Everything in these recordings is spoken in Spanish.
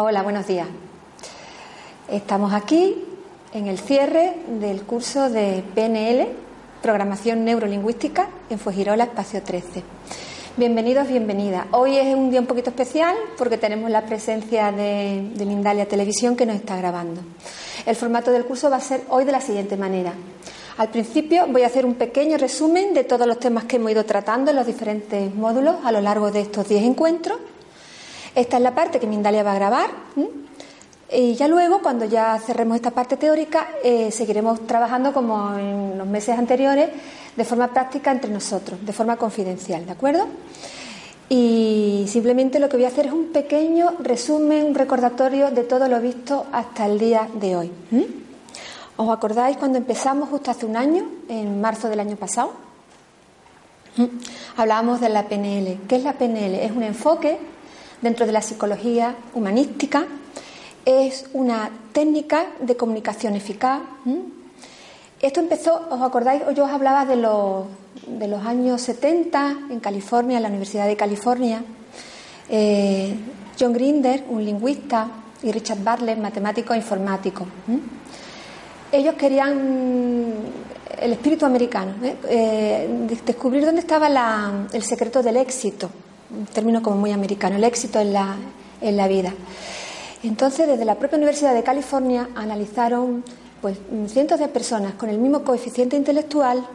Hola, buenos días. Estamos aquí en el cierre del curso de PNL, Programación Neurolingüística, en Fujirola, Espacio 13. Bienvenidos, bienvenidas. Hoy es un día un poquito especial porque tenemos la presencia de, de Mindalia Televisión que nos está grabando. El formato del curso va a ser hoy de la siguiente manera. Al principio voy a hacer un pequeño resumen de todos los temas que hemos ido tratando en los diferentes módulos a lo largo de estos 10 encuentros esta es la parte que Mindalia va a grabar. Y ya luego, cuando ya cerremos esta parte teórica, eh, seguiremos trabajando como en los meses anteriores, de forma práctica entre nosotros, de forma confidencial, ¿de acuerdo? Y simplemente lo que voy a hacer es un pequeño resumen, un recordatorio de todo lo visto hasta el día de hoy. ¿Os acordáis cuando empezamos justo hace un año, en marzo del año pasado? Hablábamos de la PNL. ¿Qué es la PNL? Es un enfoque dentro de la psicología humanística. Es una técnica de comunicación eficaz. Esto empezó, ¿os acordáis? Yo os hablaba de los, años 70 en California, en la Universidad de California. Eh, John Grinder, un lingüista, y Richard Bartlett, matemático e informático. Ellos querían el espíritu americano, ¿eh? Eh, descubrir dónde estaba el secreto del éxito un término como muy americano, el éxito en la, en la vida. Entonces, desde la propia Universidad de California analizaron pues, cientos de personas con el mismo coeficiente intelectual,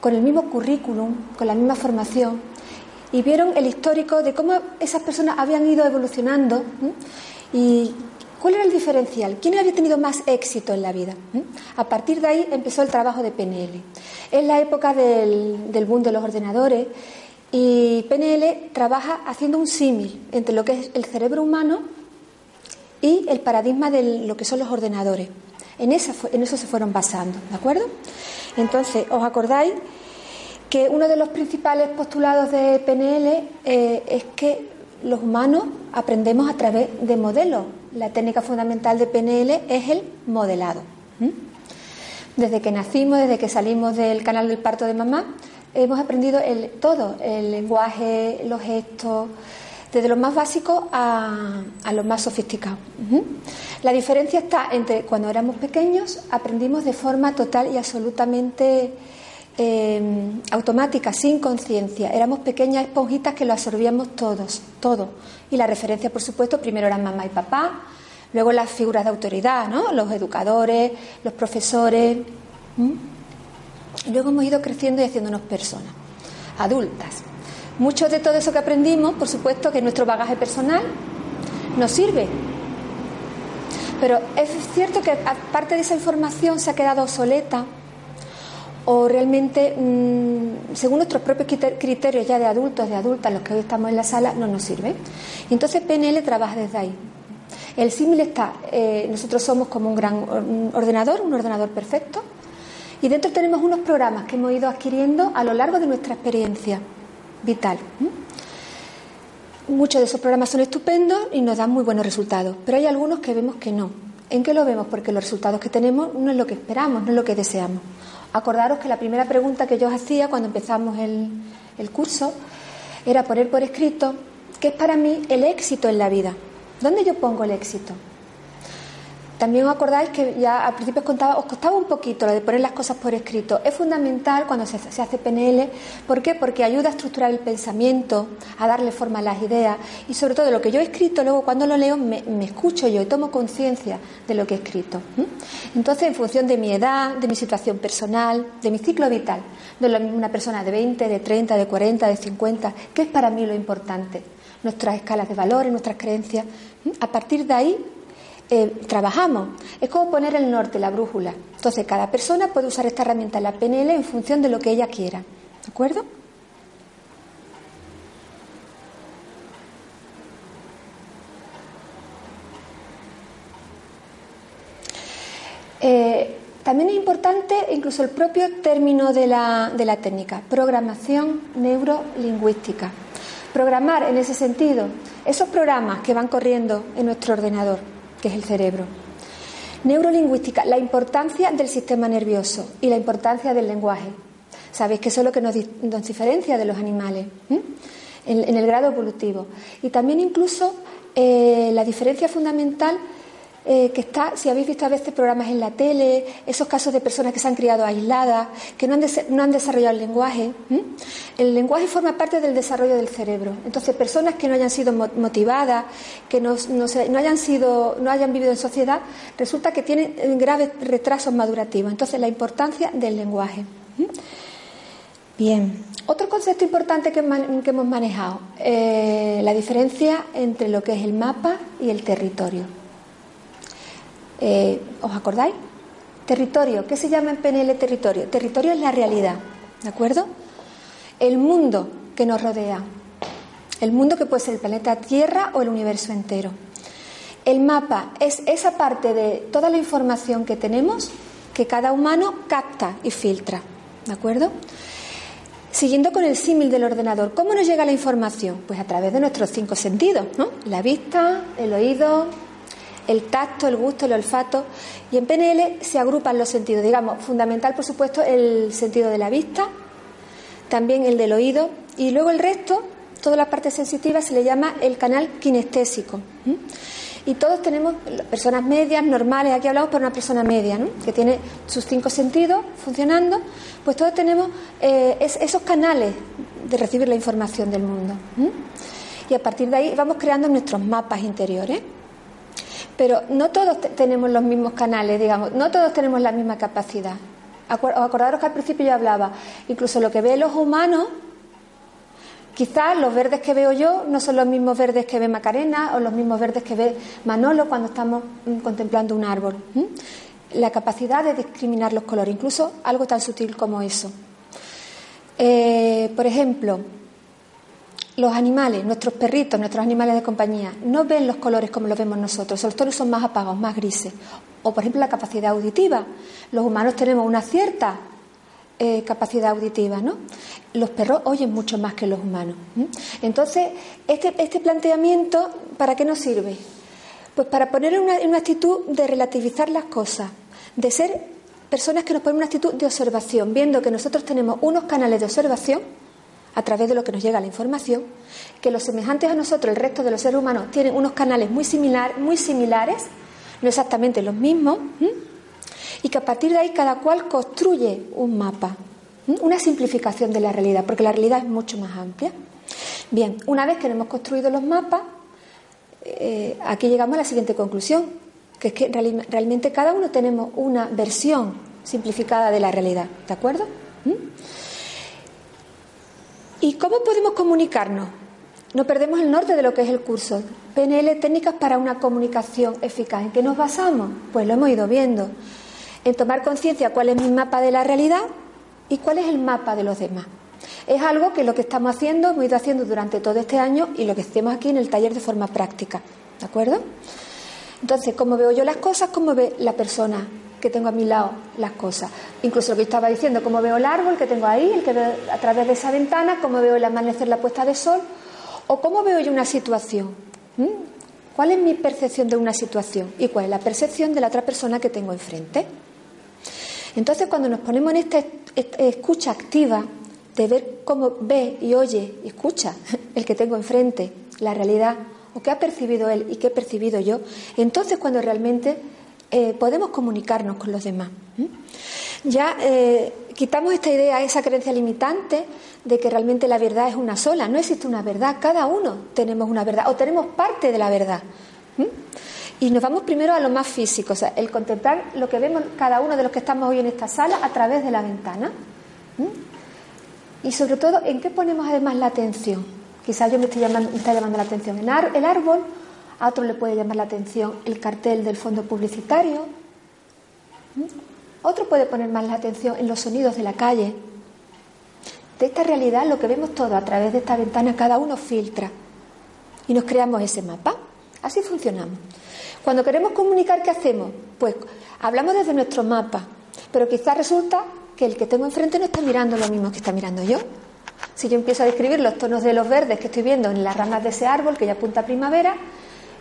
con el mismo currículum, con la misma formación, y vieron el histórico de cómo esas personas habían ido evolucionando y cuál era el diferencial, quién había tenido más éxito en la vida. A partir de ahí empezó el trabajo de PNL. Es la época del, del boom de los ordenadores y PNL trabaja haciendo un símil entre lo que es el cerebro humano y el paradigma de lo que son los ordenadores. En, eso se fueron basando, ¿de acuerdo? Entonces, ¿os acordáis que uno de los principales postulados de PNL eh, es que los humanos aprendemos a través de modelos? La técnica fundamental de PNL es el modelado. Desde que nacimos, desde que salimos del canal del parto de mamá, hemos aprendido el, todo, el lenguaje, los gestos, desde lo más básico a, a lo más sofisticado. La diferencia está entre cuando éramos pequeños aprendimos de forma total y absolutamente eh, automática, sin conciencia. Éramos pequeñas esponjitas que lo absorbíamos todos, todo. Y la referencia, por supuesto, primero eran mamá y papá, luego las figuras de autoridad, ¿no? los educadores, los profesores. Luego hemos ido creciendo y haciéndonos personas, adultas. Mucho de todo eso que aprendimos, por supuesto, que nuestro bagaje personal nos sirve. Pero es cierto que parte de esa información se ha quedado obsoleta o realmente, mm, según nuestros propios criterios ya de adultos, de adultas, los que hoy estamos en la sala, no nos sirve. Y entonces PNL trabaja desde ahí. El símil está, eh, nosotros somos como un gran ordenador, un ordenador perfecto, y dentro tenemos unos programas que hemos ido adquiriendo a lo largo de nuestra experiencia vital. Muchos de esos programas son estupendos y nos dan muy buenos resultados, pero hay algunos que vemos que no. ¿En qué lo vemos? Porque los resultados que tenemos no es lo que esperamos, no es lo que deseamos. Acordaros que la primera pregunta que yo os hacía cuando empezamos el, el curso era poner por escrito qué es para mí el éxito en la vida. ¿Dónde yo pongo el éxito? También os acordáis que ya al principio os, contaba, os costaba un poquito lo de poner las cosas por escrito. Es fundamental cuando se, hace PNL. ¿Por qué? Porque ayuda a estructurar el pensamiento, a darle forma a las ideas y sobre todo lo que yo he escrito, luego cuando lo leo me, escucho yo y tomo conciencia de lo que he escrito. Entonces, en función de mi edad, de mi situación personal, de mi ciclo vital, es lo una persona de 20, de 30, de 40, de 50, ¿qué es para mí lo importante? Nuestras escalas de valores, nuestras creencias. A partir de ahí eh, trabajamos. Es como poner el norte, la brújula. Entonces, cada persona puede usar esta herramienta, la PNL, en función de lo que ella quiera. ¿De acuerdo? Eh, también es importante incluso el propio término de la, de la técnica, programación neurolingüística. Programar en ese sentido esos programas que van corriendo en nuestro ordenador que es el cerebro. Neurolingüística, la importancia del sistema nervioso y la importancia del lenguaje. Sabéis que eso es lo que nos, diferencia de los animales en, el grado evolutivo. Y también incluso eh, la diferencia fundamental eh, que está, si habéis visto a veces programas en la tele, esos casos de personas que se han criado aisladas, que no han, no han desarrollado el lenguaje. El lenguaje forma parte del desarrollo del cerebro. Entonces, personas que no hayan sido motivadas, que no, no, hayan sido, no hayan vivido en sociedad, resulta que tienen graves retrasos madurativos. Entonces, la importancia del lenguaje. Bien, otro concepto importante que, hemos manejado, eh, la diferencia entre lo que es el mapa y el territorio. Eh, ¿Os acordáis? Territorio, ¿qué se llama en PNL territorio? Territorio es la realidad, ¿de acuerdo? El mundo que nos rodea, el mundo que puede ser el planeta Tierra o el universo entero. El mapa es esa parte de toda la información que tenemos que cada humano capta y filtra, ¿de acuerdo? Siguiendo con el símil del ordenador, ¿cómo nos llega la información? Pues a través de nuestros cinco sentidos, ¿no? La vista, el oído, el tacto, el gusto, el olfato. Y en PNL se agrupan los sentidos, digamos, fundamental por supuesto el sentido de la vista, también el del oído y luego el resto, todas las partes sensitivas se le llama el canal kinestésico. Y todos tenemos, personas medias, normales, aquí hablamos por una persona media, ¿no? que tiene sus cinco sentidos funcionando, pues todos tenemos eh, esos canales de recibir la información del mundo. Y a partir de ahí vamos creando nuestros mapas interiores. Pero no todos tenemos los mismos canales, digamos, no todos tenemos la misma capacidad. Acordaros que al principio yo hablaba, incluso lo que ve los humanos, quizás los verdes que veo yo no son los mismos verdes que ve Macarena o los mismos verdes que ve Manolo cuando estamos mm, contemplando un árbol. La capacidad de discriminar los colores, incluso algo tan sutil como eso. Eh, por ejemplo, los animales, nuestros perritos, nuestros animales de compañía, no ven los colores como los vemos nosotros, los tonos son más apagados, más grises. O, por ejemplo, la capacidad auditiva. Los humanos tenemos una cierta eh, capacidad auditiva, ¿no? Los perros oyen mucho más que los humanos. Entonces, este, este, planteamiento, ¿para qué nos sirve? Pues para poner en una, una actitud de relativizar las cosas, de ser personas que nos ponen una actitud de observación, viendo que nosotros tenemos unos canales de observación a través de lo que nos llega la información, que los semejantes a nosotros, el resto de los seres humanos, tienen unos canales muy, similar, muy similares, no exactamente los mismos, y que a partir de ahí cada cual construye un mapa, una simplificación de la realidad, porque la realidad es mucho más amplia. Bien, una vez que hemos construido los mapas, eh, aquí llegamos a la siguiente conclusión, que es que realmente cada uno tenemos una versión simplificada de la realidad, ¿de acuerdo? ¿Y cómo podemos comunicarnos? No perdemos el norte de lo que es el curso. PNL, técnicas para una comunicación eficaz. ¿En qué nos basamos? Pues lo hemos ido viendo. En tomar conciencia cuál es mi mapa de la realidad y cuál es el mapa de los demás. Es algo que lo que estamos haciendo, hemos ido haciendo durante todo este año y lo que hacemos aquí en el taller de forma práctica. ¿De acuerdo? Entonces, ¿cómo veo yo las cosas? ¿Cómo ve la persona? Que tengo a mi lado las cosas. Incluso lo que estaba diciendo, cómo veo el árbol que tengo ahí, el que veo a través de esa ventana, cómo veo el amanecer, la puesta de sol, o cómo veo yo una situación. ¿Cuál es mi percepción de una situación? ¿Y cuál es la percepción de la otra persona que tengo enfrente? Entonces, cuando nos ponemos en esta escucha activa, de ver cómo ve y oye y escucha el que tengo enfrente, la realidad, o qué ha percibido él y qué he percibido yo, entonces cuando realmente eh, podemos comunicarnos con los demás. Ya eh, quitamos esta idea, esa creencia limitante de que realmente la verdad es una sola. No existe una verdad, cada uno tenemos una verdad o tenemos parte de la verdad. Y nos vamos primero a lo más físico, o sea, el contemplar lo que vemos cada uno de los que estamos hoy en esta sala a través de la ventana. Y sobre todo, ¿en qué ponemos además la atención? Quizás yo me, estoy llamando, me está llamando la atención el árbol, a otro le puede llamar la atención el cartel del fondo publicitario. Otro puede poner más la atención en los sonidos de la calle. De esta realidad, lo que vemos todo a través de esta ventana, cada uno filtra y nos creamos ese mapa. Así funcionamos. Cuando queremos comunicar, ¿qué hacemos? Pues hablamos desde nuestro mapa, pero quizás resulta que el que tengo enfrente no está mirando lo mismo que está mirando yo. Si yo empiezo a describir los tonos de los verdes que estoy viendo en las ramas de ese árbol que ya apunta a primavera,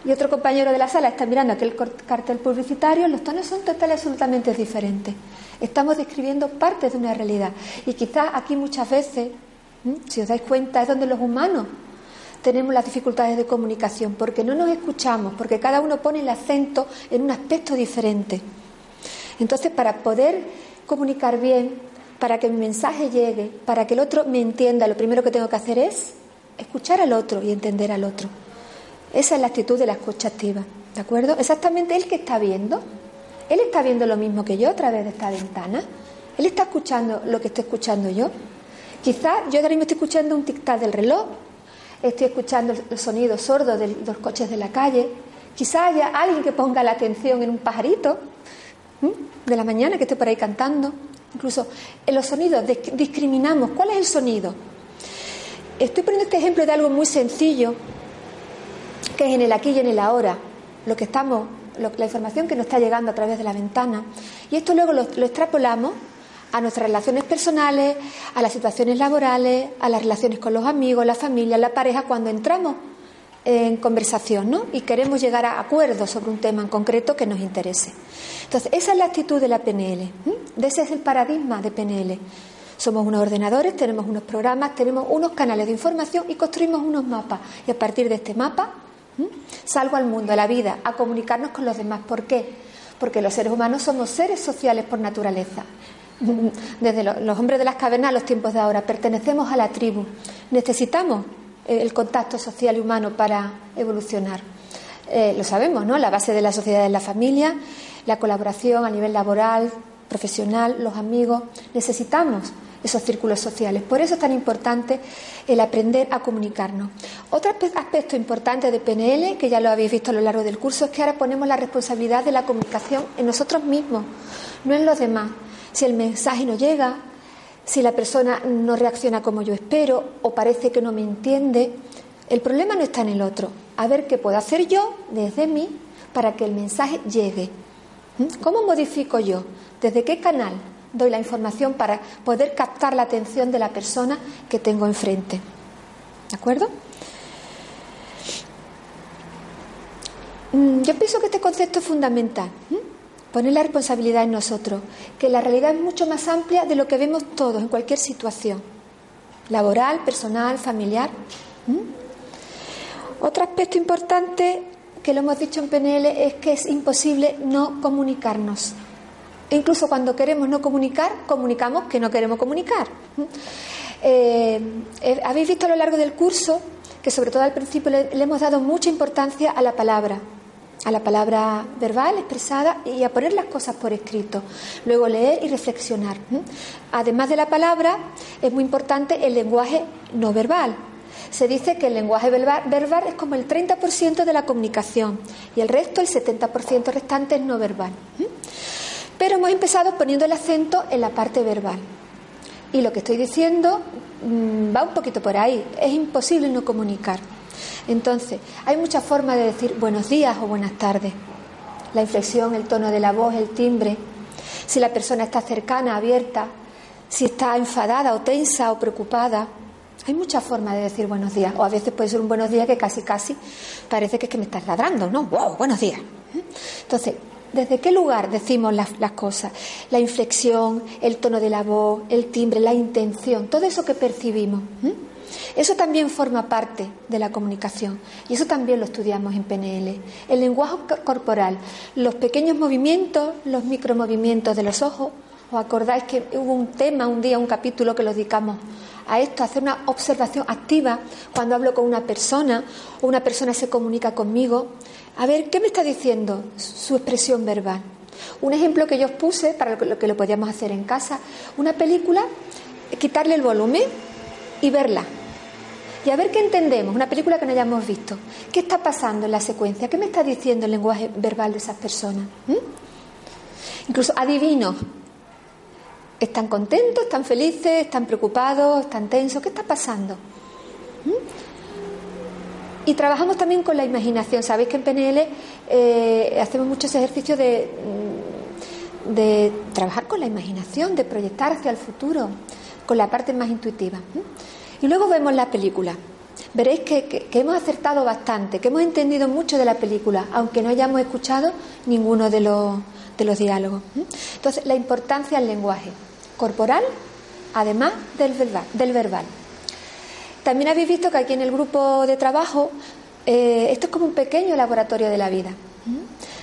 y otro compañero de la sala está mirando aquel cartel publicitario, los tonos son totalmente absolutamente diferentes. Estamos describiendo partes de una realidad. Y quizás aquí muchas veces, si os dais cuenta, es donde los humanos tenemos las dificultades de comunicación, porque no nos escuchamos, porque cada uno pone el acento en un aspecto diferente. Entonces, para poder comunicar bien, para que mi mensaje llegue, para que el otro me entienda, lo primero que tengo que hacer es escuchar al otro y entender al otro. Esa es la actitud de la escucha activa, ¿de acuerdo? Exactamente él que está viendo. Él está viendo lo mismo que yo a través de esta ventana. Él está escuchando lo que estoy escuchando yo. Quizás yo ahora mismo estoy escuchando un tic-tac del reloj, estoy escuchando el sonido sordo de los coches de la calle. Quizás haya alguien que ponga la atención en un pajarito de la mañana que esté por ahí cantando. Incluso en los sonidos discriminamos. ¿Cuál es el sonido? Estoy poniendo este ejemplo de algo muy sencillo, que es en el aquí y en el ahora, lo que estamos, la información que nos está llegando a través de la ventana. Y esto luego lo extrapolamos a nuestras relaciones personales, a las situaciones laborales, a las relaciones con los amigos, la familia, la pareja, cuando entramos en conversación ¿no? y queremos llegar a acuerdos sobre un tema en concreto que nos interese. Entonces, esa es la actitud de la PNL, ese es el paradigma de PNL. Somos unos ordenadores, tenemos unos programas, tenemos unos canales de información y construimos unos mapas. Y a partir de este mapa salgo al mundo, a la vida, a comunicarnos con los demás. ¿Por qué? Porque los seres humanos somos seres sociales por naturaleza desde los hombres de las cavernas a los tiempos de ahora. Pertenecemos a la tribu. Necesitamos eh, el contacto social y humano para evolucionar. Eh, lo sabemos, ¿no? La base de la sociedad es la familia, la colaboración a nivel laboral, profesional, los amigos. Necesitamos esos círculos sociales. Por eso es tan importante el aprender a comunicarnos. Otro aspecto importante de PNL, que ya lo habéis visto a lo largo del curso, es que ahora ponemos la responsabilidad de la comunicación en nosotros mismos, no en los demás si el mensaje no llega, si la persona no reacciona como yo espero o parece que no me entiende, el problema no está en el otro. A ver qué puedo hacer yo desde mí para que el mensaje llegue. ¿Mm? ¿Cómo modifico yo? ¿Desde qué canal doy la información para poder captar la atención de la persona que tengo enfrente? ¿De acuerdo? Mm, yo pienso que este concepto es fundamental poner la responsabilidad en nosotros, que la realidad es mucho más amplia de lo que vemos todos en cualquier situación, laboral, personal, familiar. Otro aspecto importante que lo hemos dicho en PNL es que es imposible no comunicarnos. Incluso cuando queremos no comunicar, comunicamos que no queremos comunicar. Eh, eh, habéis visto a lo largo del curso que sobre todo al principio le hemos dado mucha importancia a la palabra a la palabra verbal expresada y a poner las cosas por escrito. Luego leer y reflexionar. Además de la palabra, es muy importante el lenguaje no verbal. Se dice que el lenguaje verbal es como el 30% de la comunicación y el resto, el 70% restante, es no verbal. Pero hemos empezado poniendo el acento en la parte verbal. Y lo que estoy diciendo mm, va un poquito por ahí. Es imposible no comunicar. Entonces, hay muchas formas de decir buenos días o buenas tardes. La inflexión, el tono de la voz, el timbre, si la persona está cercana, abierta, si está enfadada o tensa o preocupada. Hay muchas formas de decir buenos días. O a veces puede ser un buenos días que casi, casi parece que es que me estás ladrando, ¿no? ¡Wow! Buenos días. Entonces, ¿desde qué lugar decimos las, cosas? La inflexión, el tono de la voz, el timbre, la intención, todo eso que percibimos. Eso también forma parte de la comunicación y eso también lo estudiamos en PNL. El lenguaje corporal, los pequeños movimientos, los micromovimientos de los ojos. ¿Os acordáis que hubo un tema, un día, un capítulo que lo dedicamos a esto, a hacer una observación activa cuando hablo con una persona o una persona se comunica conmigo? A ver, ¿qué me está diciendo su expresión verbal? Un ejemplo que yo os puse para lo que lo podíamos hacer en casa, una película, quitarle el volumen y verla. Y a ver qué entendemos, una película que no hayamos visto. ¿Qué está pasando en la secuencia? ¿Qué me está diciendo el lenguaje verbal de esas personas? ¿Mm? Incluso adivino. ¿Están contentos? ¿Están felices? ¿Están preocupados? ¿Están tensos? ¿Qué está pasando? ¿Mm? Y trabajamos también con la imaginación. Sabéis que en PNL eh, hacemos muchos ejercicios de, mm, de trabajar con la imaginación, de proyectar hacia el futuro con la parte más intuitiva. Y luego vemos la película. Veréis que, hemos acertado bastante, que hemos entendido mucho de la película, aunque no hayamos escuchado ninguno de los, de los diálogos. Entonces, la importancia del lenguaje corporal, además del verbal. Del verbal. También habéis visto que aquí en el grupo de trabajo, eh, esto es como un pequeño laboratorio de la vida.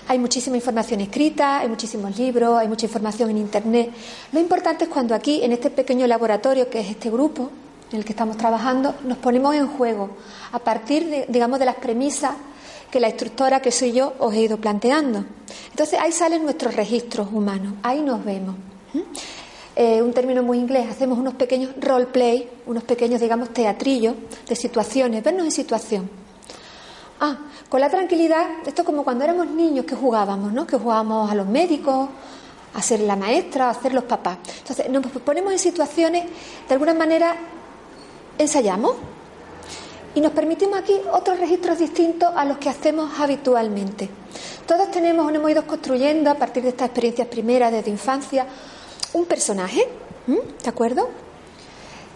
Hay muchísima información escrita, hay muchísimos libros, hay mucha información en Internet. Lo importante es cuando aquí, en este pequeño laboratorio que es este grupo en el que estamos trabajando, nos ponemos en juego a partir, de, digamos, de las premisas que la instructora, que soy yo, os he ido planteando. Entonces ahí salen nuestros registros humanos, ahí nos vemos. Eh, un término muy inglés, hacemos unos pequeños role play, unos pequeños, digamos, teatrillos de situaciones, vernos en situación. Ah, con la tranquilidad, esto es como cuando éramos niños que jugábamos, ¿no? Que jugábamos a los médicos, a ser la maestra, a ser los papás. Entonces, nos ponemos en situaciones, de alguna manera, ensayamos y nos permitimos aquí otros registros distintos a los que hacemos habitualmente. Todos tenemos, hemos ido construyendo a partir de estas experiencias primeras desde infancia, un personaje, ¿de acuerdo?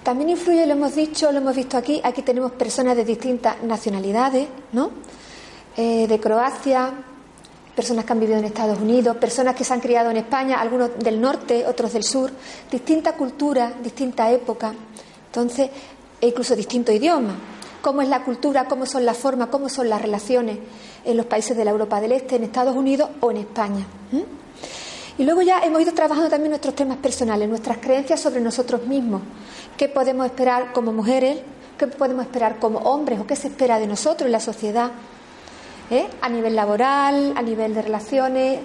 También influye, lo hemos dicho, lo hemos visto aquí, aquí tenemos personas de distintas nacionalidades, ¿no? Eh, de Croacia, personas que han vivido en Estados Unidos, personas que se han criado en España, algunos del norte, otros del sur, distinta cultura, distinta época, entonces, e incluso distinto idioma. Cómo es la cultura, cómo son las formas, cómo son las relaciones en los países de la Europa del Este, en Estados Unidos o en España. Y luego ya hemos ido trabajando también nuestros temas personales, nuestras creencias sobre nosotros mismos. ¿Qué podemos esperar como mujeres? ¿Qué podemos esperar como hombres? ¿O qué se espera de nosotros en la sociedad? ¿Eh? A nivel laboral, a nivel de relaciones,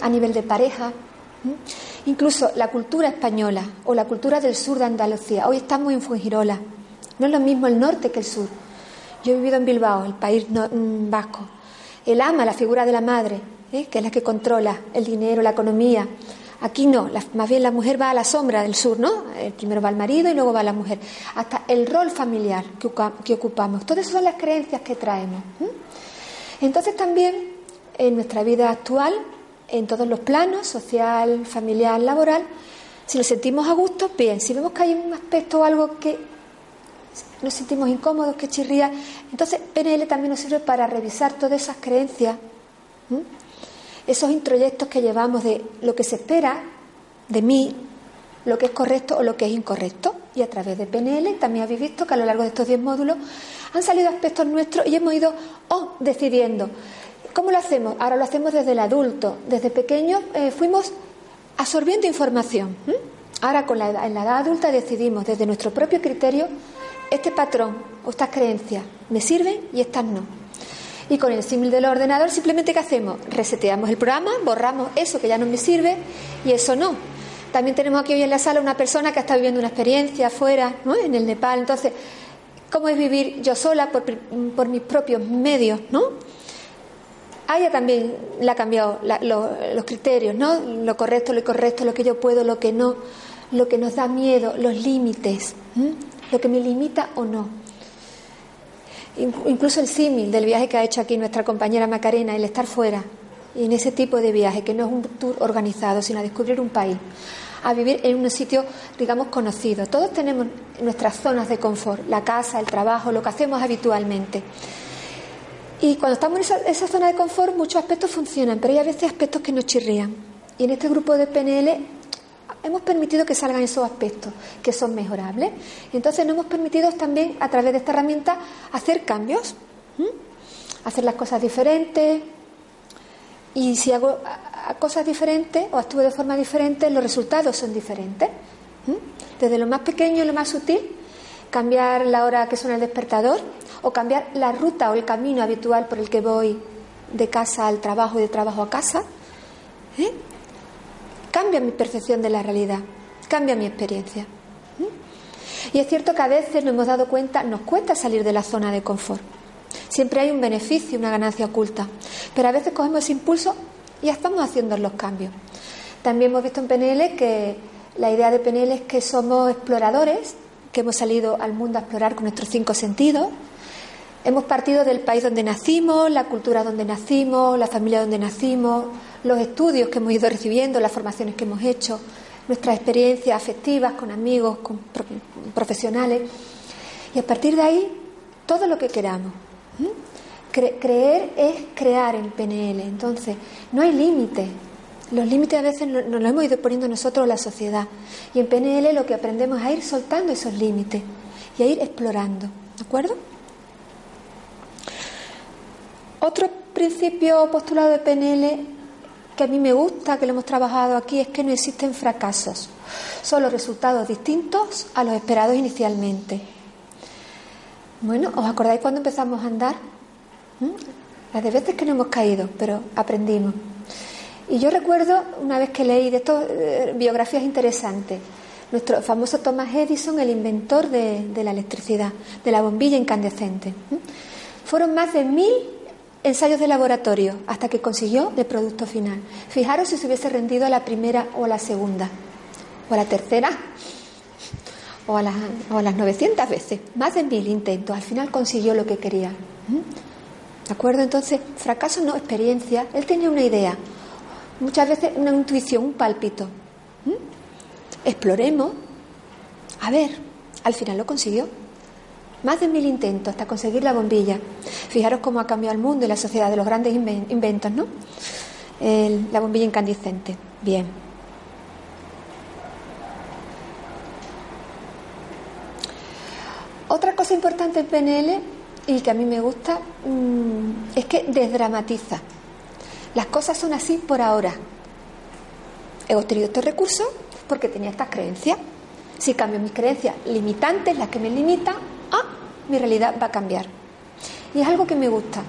a nivel de pareja. Incluso la cultura española o la cultura del sur de Andalucía. Hoy estamos en Fuengirola. No es lo mismo el norte que el sur. Yo he vivido en Bilbao, el país mm, vasco. El ama, la figura de la madre, ¿eh? que es la que controla el dinero, la economía. Aquí no, más bien la mujer va a la sombra del sur, ¿no? Eh, primero va el marido y luego va la mujer. Hasta el rol familiar que, ocupamos. Todas esas son las creencias que traemos. Entonces también en nuestra vida actual, en todos los planos, social, familiar, laboral, si nos sentimos a gusto, bien. Si vemos que hay un aspecto o algo que nos sentimos incómodos, que chirría, entonces PNL también nos sirve para revisar todas esas creencias esos introyectos que llevamos de lo que se espera de mí, lo que es correcto o lo que es incorrecto. Y a través de PNL también habéis visto que a lo largo de estos 10 módulos han salido aspectos nuestros y hemos ido oh, decidiendo. ¿Cómo lo hacemos? Ahora lo hacemos desde el adulto. Desde pequeño eh, fuimos absorbiendo información. Ahora con en la edad adulta decidimos desde nuestro propio criterio este patrón o estas creencias me sirven y estas no. Y con el símil del ordenador, simplemente ¿qué hacemos? Reseteamos el programa, borramos eso que ya no me sirve y eso no. También tenemos aquí hoy en la sala una persona que está viviendo una experiencia afuera, ¿no? en el Nepal. Entonces, ¿cómo es vivir yo sola por, por mis propios medios? ¿no? A también le ha cambiado los criterios, ¿no? Lo correcto, lo incorrecto, lo que yo puedo, lo que no, lo que nos da miedo, los límites, lo que me limita o no. Incluso el símil del viaje que ha hecho aquí nuestra compañera Macarena, el estar fuera, y en ese tipo de viaje, que no es un tour organizado, sino a descubrir un país, a vivir en un sitio, digamos, conocido. Todos tenemos nuestras zonas de confort, la casa, el trabajo, lo que hacemos habitualmente. Y cuando estamos en esa, esa zona de confort, muchos aspectos funcionan, pero hay a veces aspectos que nos chirrían. Y en este grupo de PNL hemos permitido que salgan esos aspectos que son mejorables. Entonces nos hemos permitido también a través de esta herramienta hacer cambios, hacer las cosas diferentes. Y si hago cosas diferentes o actúo de forma diferente, los resultados son diferentes. Desde lo más pequeño y lo más sutil, cambiar la hora que suena el despertador o cambiar la ruta o el camino habitual por el que voy de casa al trabajo y de trabajo a casa. Cambia mi percepción de la realidad, cambia mi experiencia. ¿eh? Y es cierto que a veces nos hemos dado cuenta, nos cuesta salir de la zona de confort. Siempre hay un beneficio, una ganancia oculta. Pero a veces cogemos ese impulso y ya estamos haciendo los cambios. También hemos visto en PNL que la idea de PNL es que somos exploradores, que hemos salido al mundo a explorar con nuestros cinco sentidos, Hemos partido del país donde nacimos, la cultura donde nacimos, la familia donde nacimos, los estudios que hemos ido recibiendo, las formaciones que hemos hecho, nuestras experiencias afectivas con amigos, con profesionales. Y a partir de ahí, todo lo que queramos. creer es crear en PNL. Entonces, no hay límites. Los límites a veces nos los hemos ido poniendo nosotros la sociedad. Y en PNL lo que aprendemos es a ir soltando esos límites y a ir explorando. ¿De acuerdo? Otro principio postulado de PNL que a mí me gusta, que lo hemos trabajado aquí, es que no existen fracasos, solo resultados distintos a los esperados inicialmente. Bueno, ¿os acordáis cuando empezamos a andar? ¿Mm? Las de veces que no hemos caído, pero aprendimos. Y yo recuerdo una vez que leí de estas eh, biografías interesantes, nuestro famoso Thomas Edison, el inventor de, la electricidad, de la bombilla incandescente. Fueron más de mil ensayos de laboratorio hasta que consiguió el producto final. Fijaros si se hubiese rendido a la primera o a la segunda, o a la tercera, o a, las 900 veces, más de mil intentos. Al final consiguió lo que quería. ¿Mm? ¿De acuerdo? Entonces, fracaso no, experiencia. Él tenía una idea, muchas veces una intuición, un pálpito. ¿Mm? Exploremos. A ver, al final lo consiguió. Más de mil intentos hasta conseguir la bombilla. Fijaros cómo ha cambiado el mundo y la sociedad de los grandes inventos, ¿no? la bombilla incandescente. Bien. Otra cosa importante en PNL y que a mí me gusta mm, es que desdramatiza. Las cosas son así por ahora. He obtenido estos recursos porque tenía estas creencias. Si cambio mis creencias limitantes, las que me limitan, ah, mi realidad va a cambiar. Y es algo que me gusta.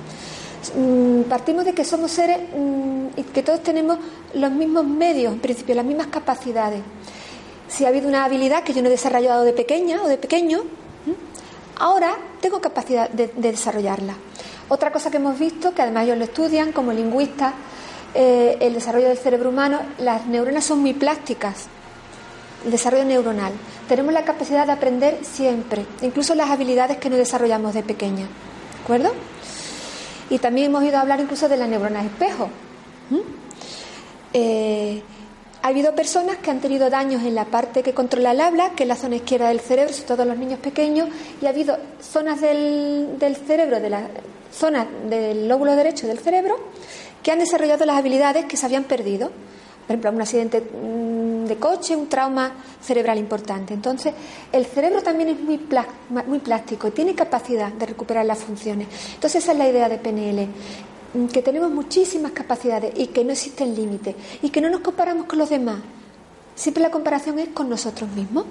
Mm, partimos de que somos seres mm, y que todos tenemos los mismos medios, en principio, las mismas capacidades. Si ha habido una habilidad que yo no he desarrollado de pequeña o de pequeño, ahora tengo capacidad de, desarrollarla. Otra cosa que hemos visto, que además ellos lo estudian como lingüistas, eh, el desarrollo del cerebro humano, las neuronas son muy plásticas, el desarrollo neuronal. Tenemos la capacidad de aprender siempre, incluso las habilidades que no desarrollamos de pequeña. ¿De acuerdo? Y también hemos ido a hablar incluso de la neurona espejo. Eh, ha habido personas que han tenido daños en la parte que controla el habla, que es la zona izquierda del cerebro, sobre todo los niños pequeños, y ha habido zonas del, del cerebro, de la zona del lóbulo derecho del cerebro, que han desarrollado las habilidades que se habían perdido por ejemplo, un accidente mm, de coche, un trauma cerebral importante. Entonces, el cerebro también es muy, muy plástico y tiene capacidad de recuperar las funciones. Entonces, esa es la idea de PNL, mm, que tenemos muchísimas capacidades y que no existen límites y que no nos comparamos con los demás. Siempre la comparación es con nosotros mismos.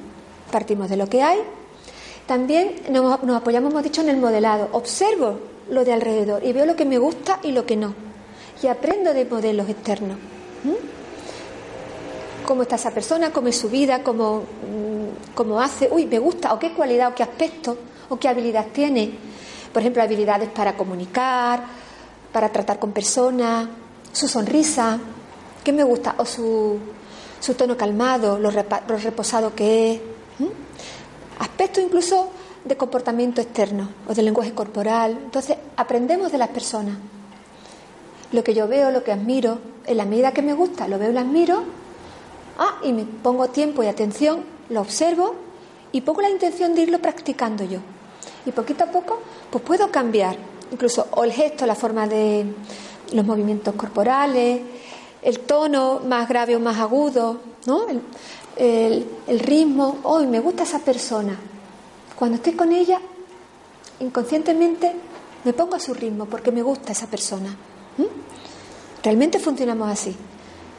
Partimos de lo que hay. También nos, apoyamos, hemos dicho, en el modelado. Observo lo de alrededor y veo lo que me gusta y lo que no. Y aprendo de modelos externos cómo está esa persona, cómo es su vida, cómo, mm, cómo hace, uy, me gusta, o qué cualidad, o qué aspecto, o qué habilidad tiene. Por ejemplo, habilidades para comunicar, para tratar con personas, su sonrisa, qué me gusta, o su, su tono calmado, lo, reposado que es. Aspectos incluso de comportamiento externo o de lenguaje corporal. Entonces, aprendemos de las personas. Lo que yo veo, lo que admiro, en la medida que me gusta, lo veo y lo admiro, Ah, y me pongo tiempo y atención, lo observo y pongo la intención de irlo practicando yo. Y poquito a poco, pues puedo cambiar, incluso o el gesto, la forma de los movimientos corporales, el tono más grave o más agudo, ¿no? el, ritmo, hoy me gusta esa persona. Cuando estoy con ella, inconscientemente me pongo a su ritmo porque me gusta esa persona. Realmente funcionamos así.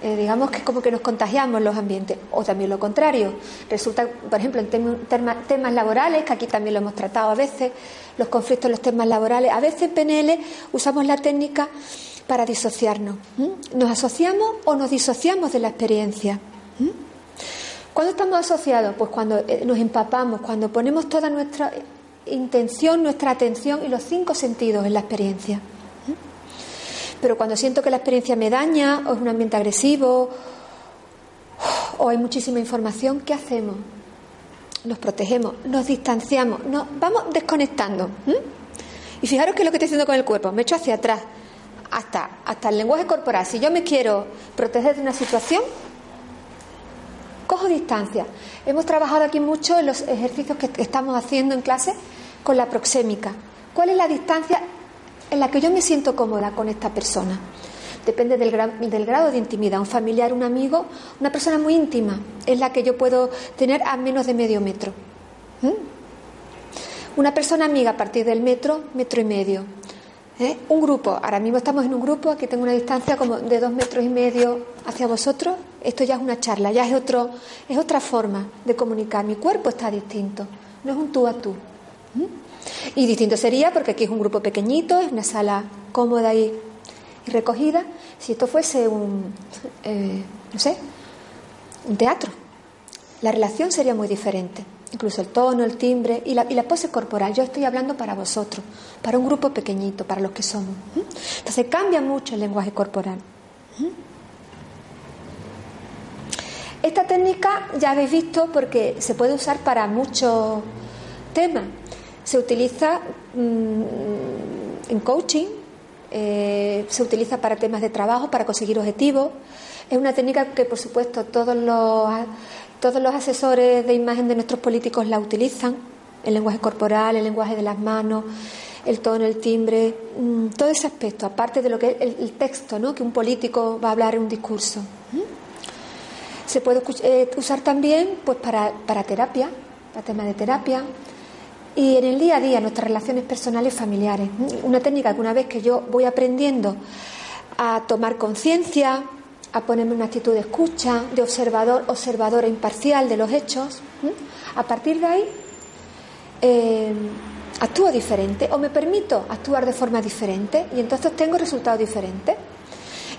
Eh, digamos que es como que nos contagiamos los ambientes, o también lo contrario. Resulta, por ejemplo, en temas laborales, que aquí también lo hemos tratado a veces, los conflictos en los temas laborales, a veces en PNL usamos la técnica para disociarnos. Nos asociamos o nos disociamos de la experiencia. ¿Cuándo estamos asociados? Pues cuando eh, nos empapamos, cuando ponemos toda nuestra intención, nuestra atención y los cinco sentidos en la experiencia. Pero cuando siento que la experiencia me daña, o es un ambiente agresivo, o hay muchísima información, ¿qué hacemos? Nos protegemos, nos distanciamos, nos vamos desconectando. Y fijaros qué es lo que estoy haciendo con el cuerpo. Me echo hacia atrás, hasta, hasta el lenguaje corporal. Si yo me quiero proteger de una situación, cojo distancia. Hemos trabajado aquí mucho en los ejercicios que estamos haciendo en clase con la proxémica. ¿Cuál es la distancia en la que yo me siento cómoda con esta persona. Depende del, grado de intimidad. Un familiar, un amigo, una persona muy íntima es la que yo puedo tener a menos de medio metro. ¿Mm? Una persona amiga a partir del metro, metro y medio. ¿Eh? Un grupo, ahora mismo estamos en un grupo, aquí tengo una distancia como de dos metros y medio hacia vosotros. Esto ya es una charla, ya es, otro, es otra forma de comunicar. Mi cuerpo está distinto, no es un tú a tú. ¿Mm? Y distinto sería, porque aquí es un grupo pequeñito, es una sala cómoda y, recogida, si esto fuese un, eh, no sé, un teatro. La relación sería muy diferente, incluso el tono, el timbre y la, y la pose corporal. Yo estoy hablando para vosotros, para un grupo pequeñito, para los que somos. Entonces cambia mucho el lenguaje corporal. Esta técnica ya habéis visto porque se puede usar para muchos temas se utiliza mm, en coaching, eh, se utiliza para temas de trabajo, para conseguir objetivos. Es una técnica que, por supuesto, todos los, todos los asesores de imagen de nuestros políticos la utilizan. El lenguaje corporal, el lenguaje de las manos, el tono, el timbre, mm, todo ese aspecto, aparte de lo que es el, texto, ¿no? que un político va a hablar en un discurso. Se puede eh, usar también pues, para, para terapia, para temas de terapia, y en el día a día, nuestras relaciones personales familiares. Una técnica que una vez que yo voy aprendiendo a tomar conciencia, a ponerme una actitud de escucha, de observador, observadora imparcial de los hechos, a partir de ahí eh, actúo diferente o me permito actuar de forma diferente y entonces tengo resultados diferentes.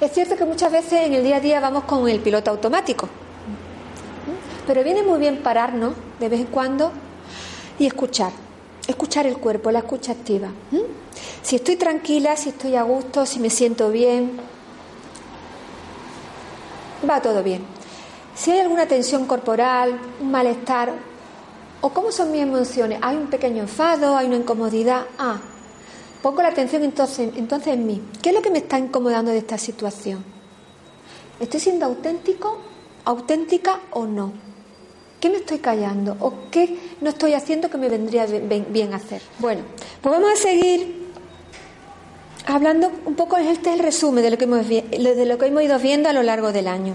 Es cierto que muchas veces en el día a día vamos con el piloto automático, pero viene muy bien pararnos de vez en cuando y escuchar escuchar el cuerpo, la escucha activa. Si estoy tranquila, si estoy a gusto, si me siento bien, va todo bien. Si hay alguna tensión corporal, un malestar, o cómo son mis emociones, hay un pequeño enfado, hay una incomodidad, ah, pongo la atención entonces, entonces en mí. ¿Qué es lo que me está incomodando de esta situación? ¿Estoy siendo auténtico, auténtica o no? ¿Qué me estoy callando? ¿O qué no estoy haciendo que me vendría bien hacer? Bueno, pues vamos a seguir hablando un poco, este es el resumen de lo que hemos, de lo que hemos ido viendo a lo largo del año.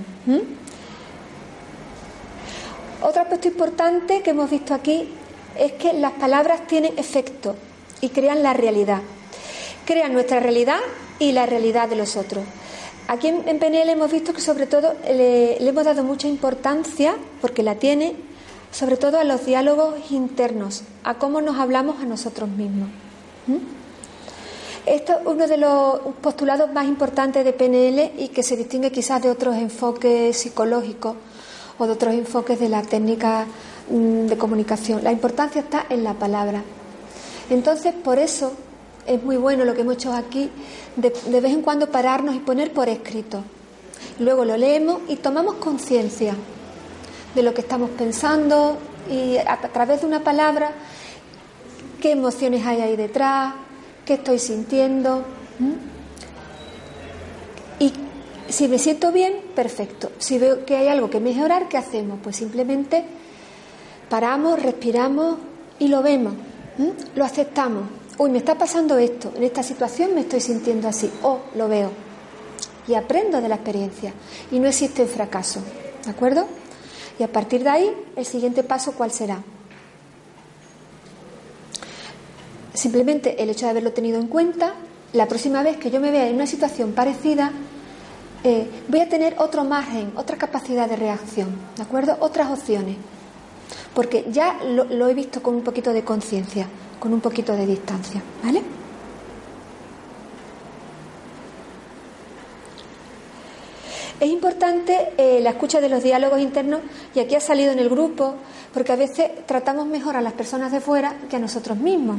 Otro aspecto importante que hemos visto aquí es que las palabras tienen efecto y crean la realidad. Crean nuestra realidad y la realidad de los otros. Aquí en, PNL hemos visto que sobre todo le, hemos dado mucha importancia, porque la tiene, sobre todo a los diálogos internos, a cómo nos hablamos a nosotros mismos. ¿Mm? Esto es uno de los postulados más importantes de PNL y que se distingue quizás de otros enfoques psicológicos o de otros enfoques de la técnica mm, de comunicación. La importancia está en la palabra. Entonces, por eso es muy bueno lo que hemos hecho aquí, de, vez en cuando pararnos y poner por escrito. Luego lo leemos y tomamos conciencia de lo que estamos pensando y a, través de una palabra qué emociones hay ahí detrás, qué estoy sintiendo. Y si me siento bien, perfecto. Si veo que hay algo que mejorar, ¿qué hacemos? Pues simplemente paramos, respiramos y lo vemos, lo aceptamos uy, me está pasando esto, en esta situación me estoy sintiendo así, o lo veo. Y aprendo de la experiencia. Y no existe el fracaso, ¿de acuerdo? Y a partir de ahí, el siguiente paso, ¿cuál será? Simplemente el hecho de haberlo tenido en cuenta, la próxima vez que yo me vea en una situación parecida, eh, voy a tener otro margen, otra capacidad de reacción, ¿de acuerdo? Otras opciones. Porque ya lo, lo he visto con un poquito de conciencia, con un poquito de distancia, ¿vale? Es importante eh, la escucha de los diálogos internos y aquí ha salido en el grupo, porque a veces tratamos mejor a las personas de fuera que a nosotros mismos.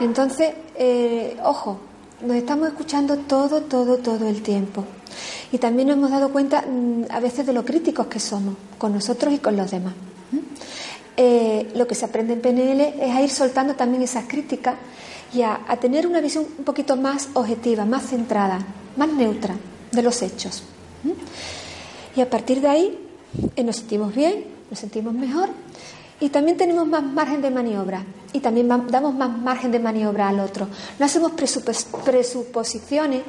Entonces, eh, ojo, nos estamos escuchando todo, todo, todo el tiempo. Y también nos hemos dado cuenta mm, a veces de lo críticos que somos con nosotros y con los demás. Eh, lo que se aprende en PNL es a ir soltando también esas críticas y a tener una visión un poquito más objetiva, más centrada, más neutra de los hechos. Y a partir de ahí eh, nos sentimos bien, nos sentimos mejor y también tenemos más margen de maniobra y también damos más margen de maniobra al otro. No hacemos presuposiciones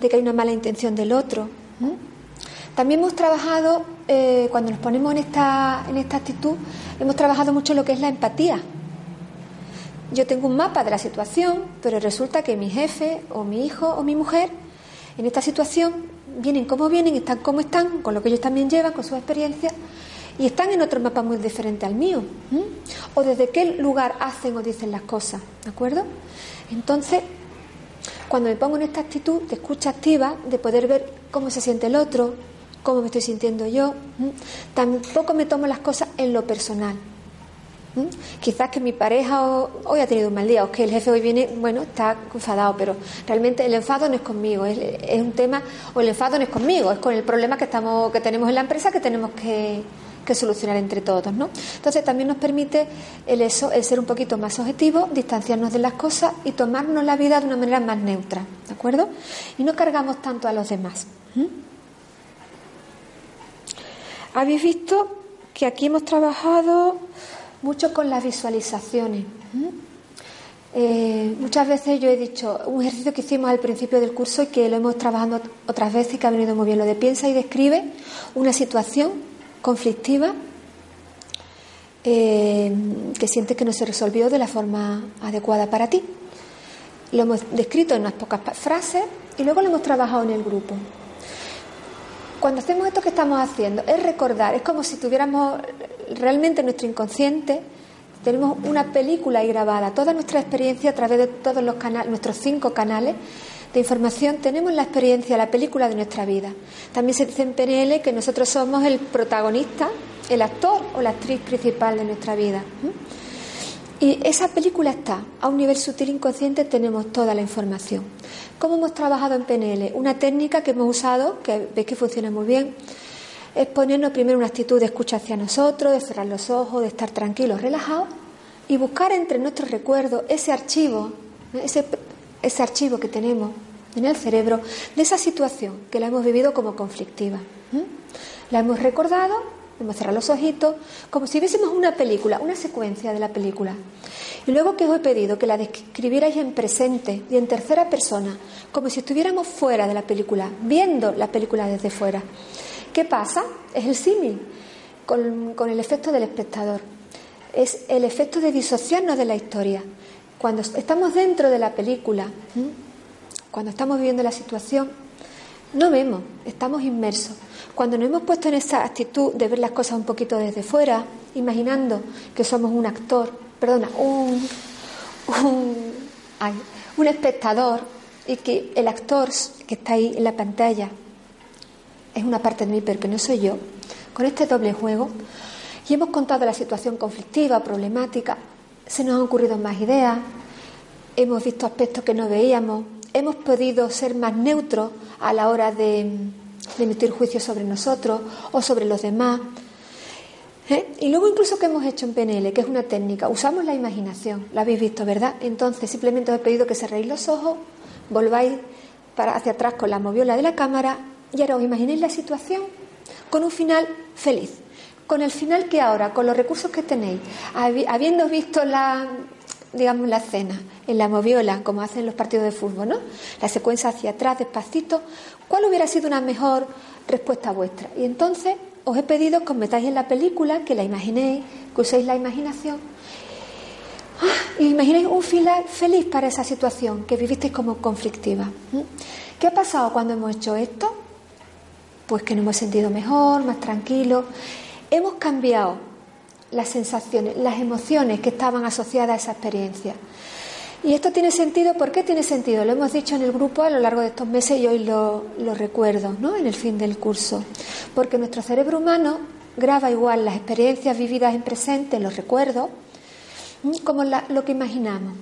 de que hay una mala intención del otro. También hemos trabajado, eh, cuando nos ponemos en esta, en esta actitud, hemos trabajado mucho lo que es la empatía. Yo tengo un mapa de la situación, pero resulta que mi jefe o mi hijo o mi mujer en esta situación vienen como vienen, están como están, con lo que ellos también llevan, con su experiencia, y están en otro mapa muy diferente al mío. O desde qué lugar hacen o dicen las cosas, ¿de acuerdo? Entonces, cuando me pongo en esta actitud de escucha activa, de poder ver cómo se siente el otro, cómo me estoy sintiendo yo, tampoco me tomo las cosas en lo personal. Quizás que mi pareja hoy ha tenido un mal día o que el jefe hoy viene, bueno, está enfadado, pero realmente el enfado no es conmigo, es, un tema, o el enfado no es conmigo, es con el problema que, estamos, que tenemos en la empresa que tenemos que, solucionar entre todos, ¿no? Entonces también nos permite el, eso, el ser un poquito más objetivo, distanciarnos de las cosas y tomarnos la vida de una manera más neutra, ¿de acuerdo? Y no cargamos tanto a los demás. Habéis visto que aquí hemos trabajado mucho con las visualizaciones. Eh, muchas veces yo he dicho, un ejercicio que hicimos al principio del curso y que lo hemos trabajado otras veces y que ha venido muy bien, lo de piensa y describe una situación conflictiva eh, que sientes que no se resolvió de la forma adecuada para ti. Lo hemos descrito en unas pocas frases y luego lo hemos trabajado en el grupo. Cuando hacemos esto que estamos haciendo, es recordar, es como si tuviéramos realmente nuestro inconsciente, tenemos una película ahí grabada, toda nuestra experiencia a través de todos los canales, nuestros cinco canales de información, tenemos la experiencia, la película de nuestra vida. También se dice en PNL que nosotros somos el protagonista, el actor o la actriz principal de nuestra vida. Y esa película está a un nivel sutil inconsciente, tenemos toda la información. ¿Cómo hemos trabajado en PNL? Una técnica que hemos usado, que veis que funciona muy bien, es ponernos primero una actitud de escucha hacia nosotros, de cerrar los ojos, de estar tranquilos, relajados y buscar entre nuestros recuerdos ese archivo, ese, archivo que tenemos en el cerebro de esa situación que la hemos vivido como conflictiva. La hemos recordado Hemos cerrado los ojitos, como si viésemos una película, una secuencia de la película. Y luego que os he pedido que la describierais en presente y en tercera persona, como si estuviéramos fuera de la película, viendo la película desde fuera. ¿Qué pasa? Es el símil con, el efecto del espectador. Es el efecto de disociarnos de la historia. Cuando estamos dentro de la película, cuando estamos viviendo la situación, no vemos, estamos inmersos. Cuando nos hemos puesto en esa actitud de ver las cosas un poquito desde fuera, imaginando que somos un actor, perdona, un, un, espectador y que el actor que está ahí en la pantalla es una parte de mí, pero que no soy yo, con este doble juego, y hemos contado la situación conflictiva, problemática, se nos han ocurrido más ideas, hemos visto aspectos que no veíamos, hemos podido ser más neutros a la hora de emitir juicios sobre nosotros o sobre los demás. ¿Eh? Y luego incluso que hemos hecho en PNL, que es una técnica, usamos la imaginación, la habéis visto, ¿verdad? Entonces simplemente os he pedido que cerréis los ojos, volváis para hacia atrás con la moviola de la cámara y ahora os imaginéis la situación con un final feliz. Con el final que ahora, con los recursos que tenéis, habiendo visto la, digamos, la escena en la moviola, como hacen los partidos de fútbol, ¿no? La secuencia hacia atrás, despacito. ¿Cuál hubiera sido una mejor respuesta vuestra? Y entonces os he pedido que os metáis en la película, que la imaginéis, que uséis la imaginación ¡Ah! y imaginéis un final feliz para esa situación que vivisteis como conflictiva. ¿Qué ha pasado cuando hemos hecho esto? Pues que nos hemos sentido mejor, más tranquilos. Hemos cambiado las sensaciones, las emociones que estaban asociadas a esa experiencia. Y esto tiene sentido, ¿por qué tiene sentido? Lo hemos dicho en el grupo a lo largo de estos meses y hoy lo, recuerdo, ¿no? En el fin del curso. Porque nuestro cerebro humano graba igual las experiencias vividas en presente, los recuerdos, como lo que imaginamos.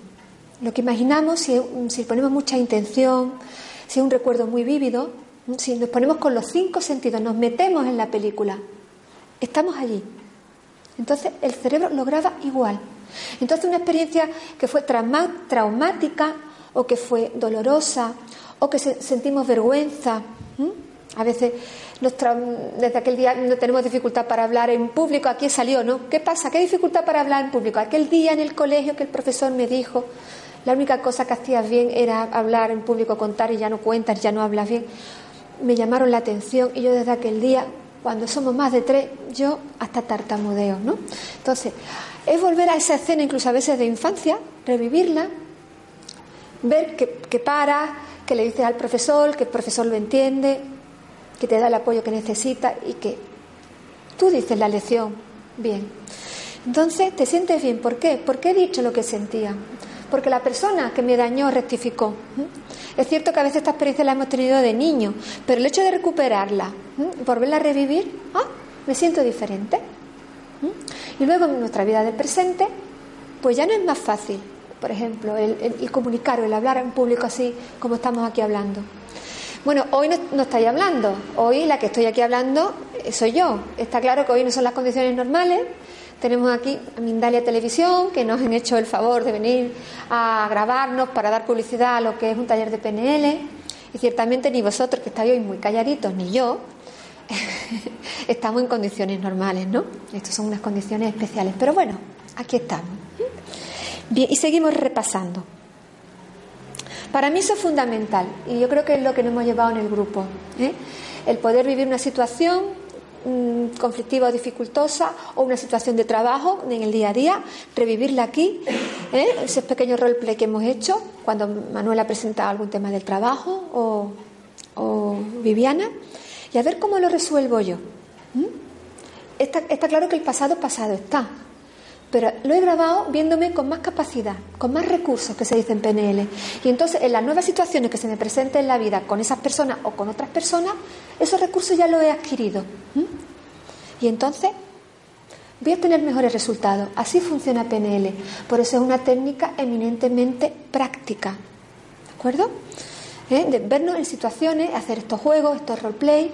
Lo que imaginamos, si, si ponemos mucha intención, si es un recuerdo muy vívido, si nos ponemos con los cinco sentidos, nos metemos en la película, estamos allí. Entonces el cerebro lo graba igual. Entonces una experiencia que fue traumática o que fue dolorosa o que sentimos vergüenza. A veces desde aquel día no tenemos dificultad para hablar en público. Aquí salió, ¿no? ¿Qué pasa? ¿Qué dificultad para hablar en público? Aquel día en el colegio que el profesor me dijo, la única cosa que hacías bien era hablar en público, contar y ya no cuentas, ya no hablas bien. Me llamaron la atención y yo desde aquel día, cuando somos más de tres, yo hasta tartamudeo, ¿no? Entonces, es volver a esa escena, incluso a veces de infancia, revivirla, ver que, que para, que le dices al profesor, que el profesor lo entiende, que te da el apoyo que necesita y que tú dices la lección bien. Entonces te sientes bien. ¿Por qué? Porque he dicho lo que sentía. Porque la persona que me dañó rectificó. Es cierto que a veces esta experiencia la hemos tenido de niño, pero el hecho de recuperarla, volverla a revivir, ah, me siento diferente. Y luego en nuestra vida del presente, pues ya no es más fácil, por ejemplo, el comunicar o el hablar en público así como estamos aquí hablando. Bueno, hoy no, estáis hablando, hoy la que estoy aquí hablando eh, soy yo. Está claro que hoy no son las condiciones normales. Tenemos aquí a Mindalia Televisión, que nos han hecho el favor de venir a grabarnos para dar publicidad a lo que es un taller de PNL. Y ciertamente ni vosotros, que estáis hoy muy calladitos, ni yo, estamos en condiciones normales, ¿no? Estas son unas condiciones especiales. Pero bueno, aquí estamos. Bien, y seguimos repasando. Para mí eso es fundamental y yo creo que es lo que nos hemos llevado en el grupo. ¿eh? El poder vivir una situación conflictiva o dificultosa o una situación de trabajo en el día a día, revivirla aquí, ¿eh? ese pequeño roleplay que hemos hecho cuando Manuel ha presentado algún tema del trabajo o, Viviana, y a ver cómo lo resuelvo yo. Está, está claro que el pasado pasado está, pero lo he grabado viéndome con más capacidad, con más recursos que se dice en PNL. Y entonces en las nuevas situaciones que se me presenten en la vida con esas personas o con otras personas, esos recursos ya los he adquirido. Y entonces voy a tener mejores resultados. Así funciona PNL. Por eso es una técnica eminentemente práctica. ¿De acuerdo? ¿Eh? De vernos en situaciones, hacer estos juegos, estos roleplay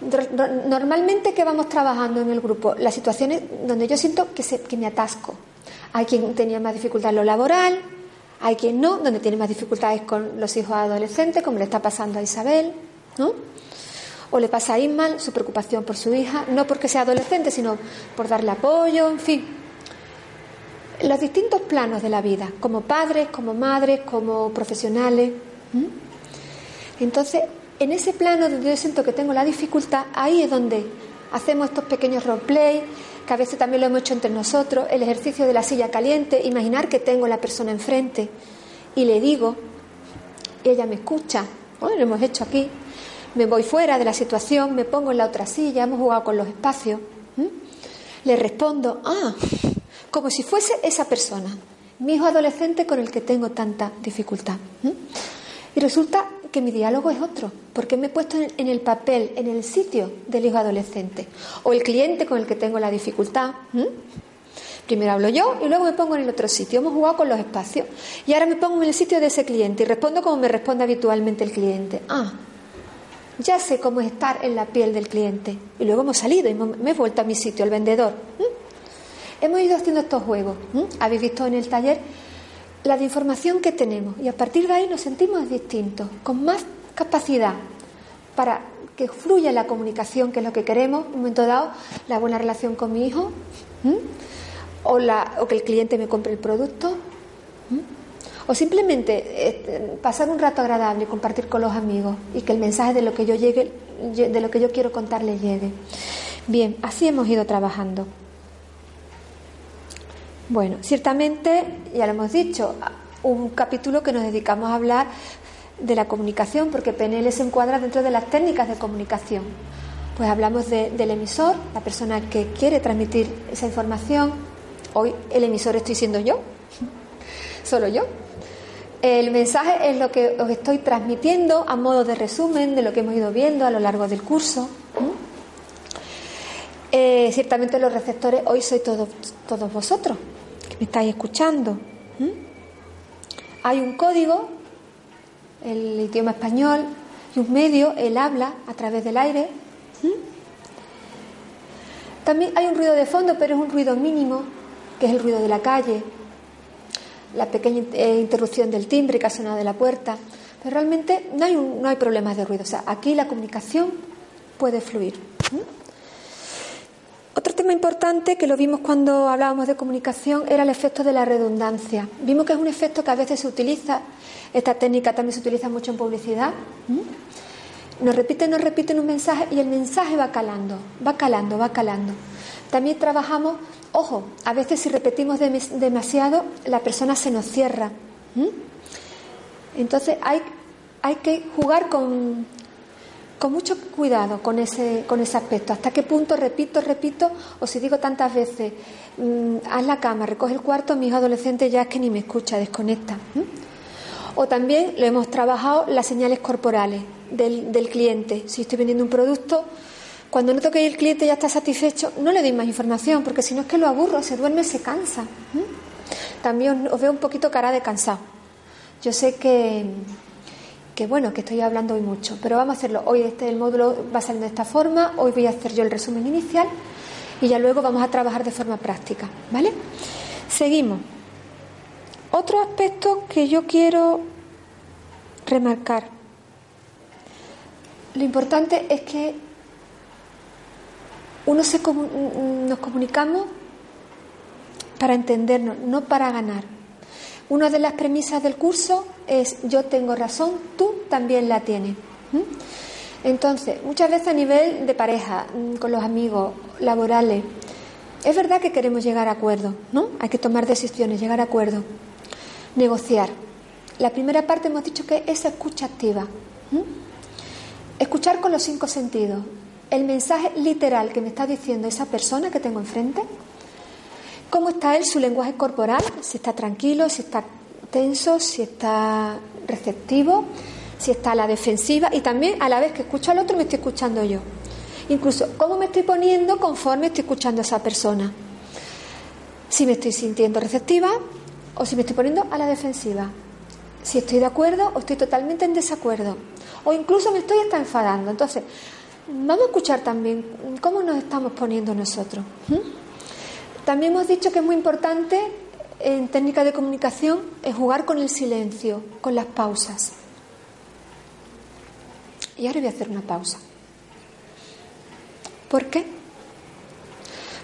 Normalmente, ¿qué vamos trabajando en el grupo? Las situaciones donde yo siento que, que me atasco. Hay quien tenía más dificultad en lo laboral, hay quien no, donde tiene más dificultades con los hijos adolescentes, como le está pasando a Isabel, ¿no? O le pasa a Ismael su preocupación por su hija, no porque sea adolescente, sino por darle apoyo, en fin. Los distintos planos de la vida, como padres, como madres, como profesionales. Entonces, en ese plano donde yo siento que tengo la dificultad, ahí es donde hacemos estos pequeños roleplay, que a veces también lo hemos hecho entre nosotros, el ejercicio de la silla caliente, imaginar que tengo la persona enfrente y le digo, ella me escucha, lo hemos hecho aquí, me voy fuera de la situación, me pongo en la otra silla, hemos jugado con los espacios, le respondo, ah, como si fuese esa persona, mi hijo adolescente con el que tengo tanta dificultad. Y resulta que mi diálogo es otro, porque me he puesto en el papel, en el sitio del hijo adolescente o el cliente con el que tengo la dificultad. Primero hablo yo y luego me pongo en el otro sitio. Hemos jugado con los espacios y ahora me pongo en el sitio de ese cliente y respondo como me responde habitualmente el cliente. Ah, ya sé cómo es estar en la piel del cliente. Y luego hemos salido y me he vuelto a mi sitio, el vendedor. Hemos ido haciendo estos juegos. Habéis visto en el taller la de información que tenemos y a partir de ahí nos sentimos distintos, con más capacidad para que fluya la comunicación, que es lo que queremos, en un momento dado, la buena relación con mi hijo, o, la, o que el cliente me compre el producto, o simplemente eh, pasar un rato agradable y compartir con los amigos y que el mensaje de lo que yo llegue, de lo que yo quiero contarle llegue. Bien, así hemos ido trabajando. Bueno, ciertamente, ya lo hemos dicho, un capítulo que nos dedicamos a hablar de la comunicación, porque PNL se encuadra dentro de las técnicas de comunicación. Pues hablamos del emisor, la persona que quiere transmitir esa información. Hoy el emisor estoy siendo yo, solo yo. El mensaje es lo que os estoy transmitiendo a modo de resumen de lo que hemos ido viendo a lo largo del curso. Eh, ciertamente los receptores hoy sois todos, vosotros que me estáis escuchando. Hay un código, el idioma español, y un medio, el habla a través del aire. También hay un ruido de fondo, pero es un ruido mínimo, que es el ruido de la calle, la pequeña eh, interrupción del timbre que ha sonado de la puerta. Pero realmente no hay, no hay problemas de ruido. O sea, aquí la comunicación puede fluir. Otro tema importante que lo vimos cuando hablábamos de comunicación era el efecto de la redundancia. Vimos que es un efecto que a veces se utiliza, esta técnica también se utiliza mucho en publicidad. Nos repiten, nos repiten un mensaje y el mensaje va calando, va calando, va calando. También trabajamos, ojo, a veces si repetimos demasiado, la persona se nos cierra. Entonces hay, hay que jugar con, con mucho cuidado con ese, con ese aspecto. ¿Hasta qué punto repito, repito? O si digo tantas veces, mm, haz la cama, recoge el cuarto, mi hijo adolescente ya es que ni me escucha, desconecta. O también lo hemos trabajado las señales corporales del, del, cliente. Si estoy vendiendo un producto, cuando noto que el cliente ya está satisfecho, no le doy más información, porque si no es que lo aburro, se duerme, se cansa. También os veo un poquito cara de cansado. Yo sé que que bueno, que estoy hablando hoy mucho, pero vamos a hacerlo. Hoy este el módulo va a salir de esta forma, hoy voy a hacer yo el resumen inicial y ya luego vamos a trabajar de forma práctica, ¿vale? Seguimos. Otro aspecto que yo quiero remarcar. Lo importante es que uno se nos comunicamos para entendernos, no para ganar. Una de las premisas del curso es yo tengo razón, tú también la tienes. Entonces, muchas veces a nivel de pareja, mm, con los amigos, laborales, es verdad que queremos llegar a acuerdo, ¿no? Hay que tomar decisiones, llegar a acuerdo, negociar. La primera parte hemos dicho que es escucha activa. Escuchar con los cinco sentidos. El mensaje literal que me está diciendo esa persona que tengo enfrente, cómo está él, su lenguaje corporal, si está tranquilo, si está tenso, si está receptivo, si está a la defensiva y también a la vez que escucho al otro me estoy escuchando yo. Incluso cómo me estoy poniendo conforme estoy escuchando a esa persona. Si me estoy sintiendo receptiva o si me estoy poniendo a la defensiva. Si estoy de acuerdo o estoy totalmente en desacuerdo. O incluso me estoy hasta enfadando. Entonces, vamos a escuchar también cómo nos estamos poniendo nosotros. También hemos dicho que es muy importante en técnica de comunicación es jugar con el silencio, con las pausas. Y ahora voy a hacer una pausa. ¿Por qué?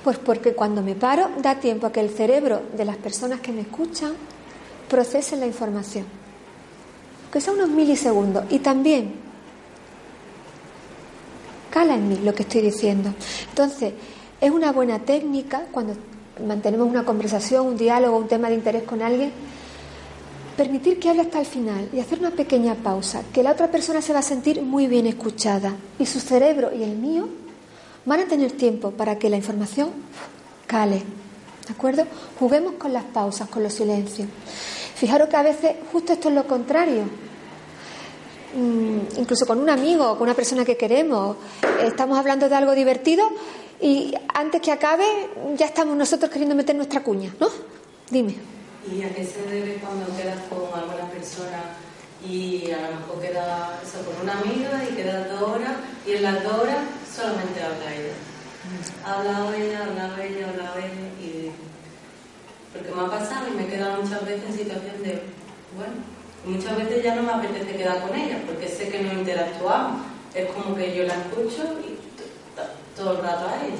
Pues porque cuando me paro da tiempo a que el cerebro de las personas que me escuchan procese la información. Que sea unos milisegundos. Y también cala en mí lo que estoy diciendo. Entonces, es una buena técnica cuando mantenemos una conversación, un diálogo, un tema de interés con alguien, permitir que hable hasta el final y hacer una pequeña pausa, que la otra persona se va a sentir muy bien escuchada y su cerebro y el mío van a tener tiempo para que la información cale. ¿De acuerdo? Juguemos con las pausas, con los silencios. Fijaros que a veces justo esto es lo contrario. Mm, incluso con un amigo con una persona que queremos, estamos hablando de algo divertido y antes que acabe ya estamos nosotros queriendo meter nuestra cuña, ¿no? Dime. ¿Y a qué se debe cuando quedas con alguna persona y a lo mejor quedas con una amiga y quedas dos horas y en las dos horas solamente habla ella? Habla ella, habla ella, habla ella y... Porque me ha pasado y me he quedado muchas veces en situación de, bueno, muchas veces ya no me apetece quedar con ella porque sé que no interactuamos. Es como que yo la escucho y todo el rato a ella.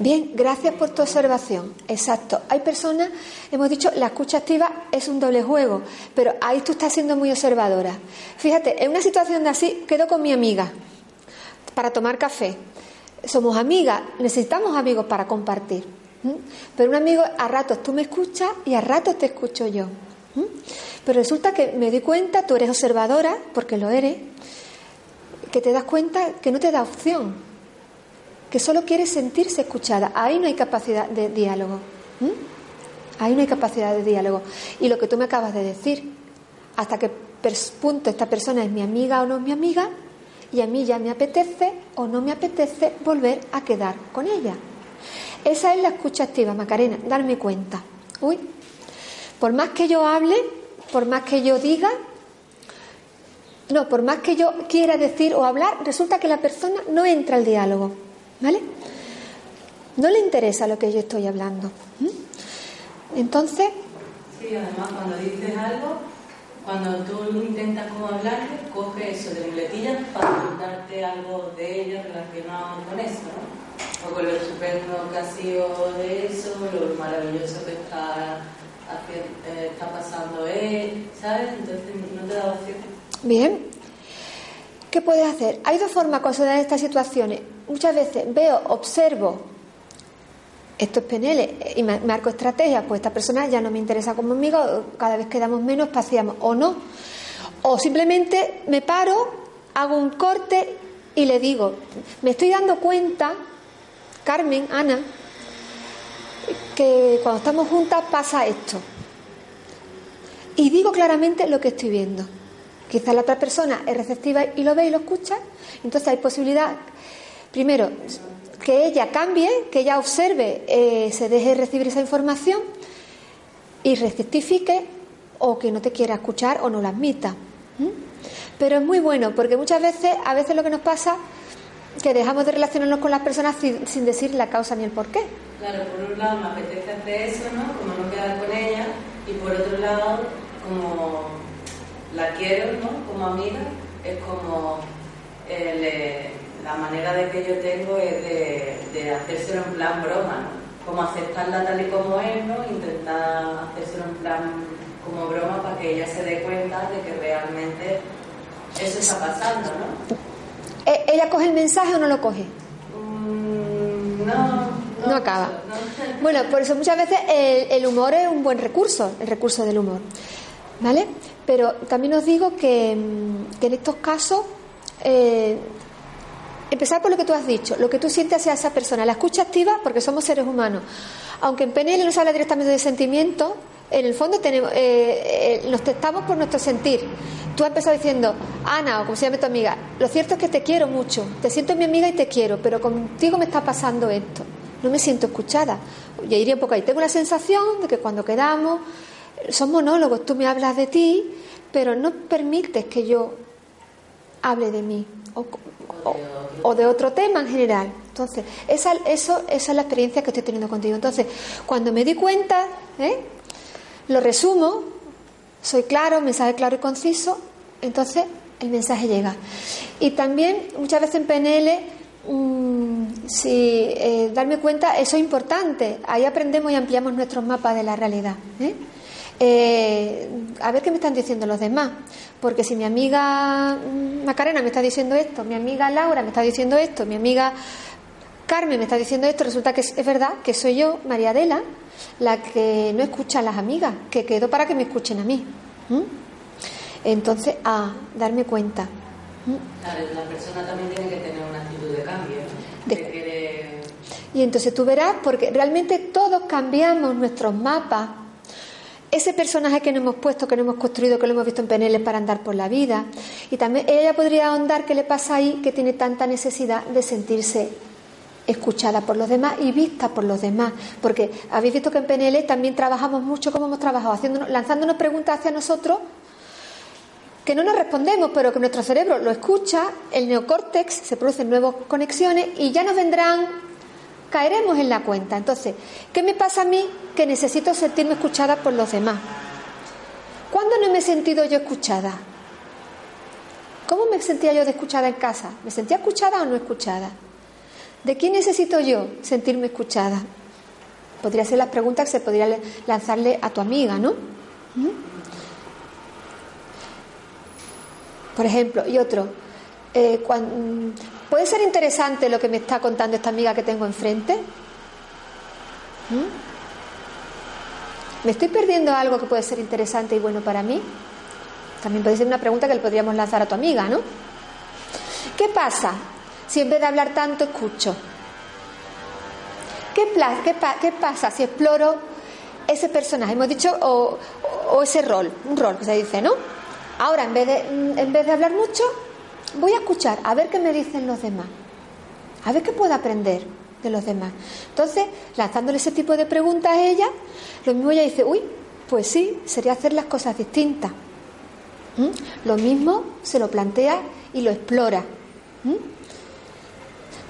Bien, gracias por tu observación. Exacto. Hay personas, hemos dicho, la escucha activa es un doble juego, pero ahí tú estás siendo muy observadora. Fíjate, en una situación de así, quedo con mi amiga para tomar café. somos amigas, necesitamos amigos para compartir. Pero un amigo a ratos tú me escuchas y a ratos te escucho yo. Pero resulta que me doy cuenta, tú eres observadora, porque lo eres, que te das cuenta que no te da opción, que solo quieres sentirse escuchada. Ahí no hay capacidad de diálogo. Ahí no hay capacidad de diálogo. Y lo que tú me acabas de decir, hasta qué punto esta persona es mi amiga o no es mi amiga, y a mí ya me apetece o no me apetece volver a quedar con ella. Esa es la escucha activa, Macarena, darme cuenta. Uy, por más que yo hable, por más que yo diga, no, por más que yo quiera decir o hablar, resulta que la persona no entra al diálogo, ¿vale? No le interesa lo que yo estoy hablando. Entonces... Sí, además cuando dices algo, cuando tú intentas como hablarle, coge eso de muletillas para contarte algo de ella relacionado con eso, ¿no? O con lo estupendo que ha sido de eso, lo maravilloso que está, eh, está pasando él, ¿sabes? Entonces no te da opción. Bien. ¿Qué puedes hacer? Hay dos formas de considerar estas situaciones. Muchas veces veo, observo esto es PNL y marco estrategia, pues esta persona ya no me interesa como amigo, cada vez quedamos menos, paseamos o no. O simplemente me paro, hago un corte y le digo, me estoy dando cuenta, Carmen, Ana, que cuando estamos juntas pasa esto. Y digo claramente lo que estoy viendo. Quizás la otra persona es receptiva y lo ve y lo escucha, entonces hay posibilidad, primero, que ella cambie, que ella observe, eh, se deje recibir esa información y rectifique o que no te quiera escuchar o no la admita. Pero es muy bueno porque muchas veces, a veces lo que nos pasa que dejamos de relacionarnos con las personas sin, decir la causa ni el por qué. Claro, por un lado me apetece hacer eso, ¿no? Como no quedar con ella, y por otro lado, como la quiero, ¿no? Como amiga, es como eh, la manera de que yo tengo es de, de hacérselo en plan broma, ¿no? Como aceptarla tal y como es, ¿no? Intentar hacérselo en plan como broma para que ella se dé cuenta de que realmente eso está pasando, ¿no? ¿E-, ¿Ella coge el mensaje o no lo coge? Mm, no, no, acaba. Bueno, por eso muchas veces el, humor es un buen recurso, el recurso del humor. ¿Vale? Pero también os digo que, que en estos casos eh, empezar por lo que tú has dicho, lo que tú sientes hacia esa persona, la escucha activa, porque somos seres humanos. Aunque en PNL no se habla directamente de sentimiento, en el fondo tenemos, eh, eh, nos testamos por nuestro sentir. Tú has empezado diciendo, Ana, o como se llama tu amiga, lo cierto es que te quiero mucho, te siento mi amiga y te quiero, pero contigo me está pasando esto, no me siento escuchada. Y iría un poco ahí. Tengo la sensación de que cuando quedamos, son monólogos, tú me hablas de ti, pero no permites que yo hable de mí o, de otro tema en general. Entonces, esa, eso, esa es la experiencia que estoy teniendo contigo. Entonces, cuando me di cuenta, ¿eh? lo resumo, soy claro, mensaje claro y conciso, entonces el mensaje llega. Y también, muchas veces en PNL, mm, si eh, darme cuenta, eso es importante. Ahí aprendemos y ampliamos nuestros mapas de la realidad. ¿eh? Eh, a ver qué me están diciendo los demás. Porque si mi amiga mm, Macarena me está diciendo esto, mi amiga Laura me está diciendo esto, mi amiga Carmen me está diciendo esto, resulta que es, verdad que soy yo, María Adela, la que no escucha a las amigas, que quedo para que me escuchen a mí. Entonces, a darme cuenta. la persona también tiene que tener una actitud de cambio. Y entonces tú verás, porque realmente todos cambiamos nuestros mapas ese personaje que nos hemos puesto, que nos hemos construido, que lo hemos visto en PNL para andar por la vida. Y también ella podría ahondar qué le pasa ahí, que tiene tanta necesidad de sentirse escuchada por los demás y vista por los demás. Porque habéis visto que en PNL también trabajamos mucho como hemos trabajado, haciéndonos, lanzándonos preguntas hacia nosotros que no nos respondemos, pero que nuestro cerebro lo escucha, el neocórtex, se producen nuevas conexiones y ya nos vendrán caeremos en la cuenta. Entonces, ¿qué me pasa a mí que necesito sentirme escuchada por los demás? ¿Cuándo no me he sentido yo escuchada? ¿Cómo me sentía yo de escuchada en casa? ¿Me sentía escuchada o no escuchada? ¿De quién necesito yo sentirme escuchada? Podría ser las preguntas que se podría lanzarle a tu amiga, ¿no? ¿Mm? Por ejemplo, y otro, eh, ¿puede ser interesante lo que me está contando esta amiga que tengo enfrente? ¿Mm? ¿Me estoy perdiendo algo que puede ser interesante y bueno para mí? También puede ser una pregunta que le podríamos lanzar a tu amiga, ¿no? ¿Qué pasa si en vez de hablar tanto escucho? ¿Qué, pasa si exploro ese personaje? Hemos dicho, o, o, ese rol, un rol que se dice, ¿no? Ahora, en vez, de, en vez de hablar mucho, voy a escuchar, a ver qué me dicen los demás, a ver qué puedo aprender de los demás. Entonces, lanzándole ese tipo de preguntas a ella, lo mismo ella dice, uy, pues sí, sería hacer las cosas distintas. ¿Mm? Lo mismo se lo plantea y lo explora. ¿Mm?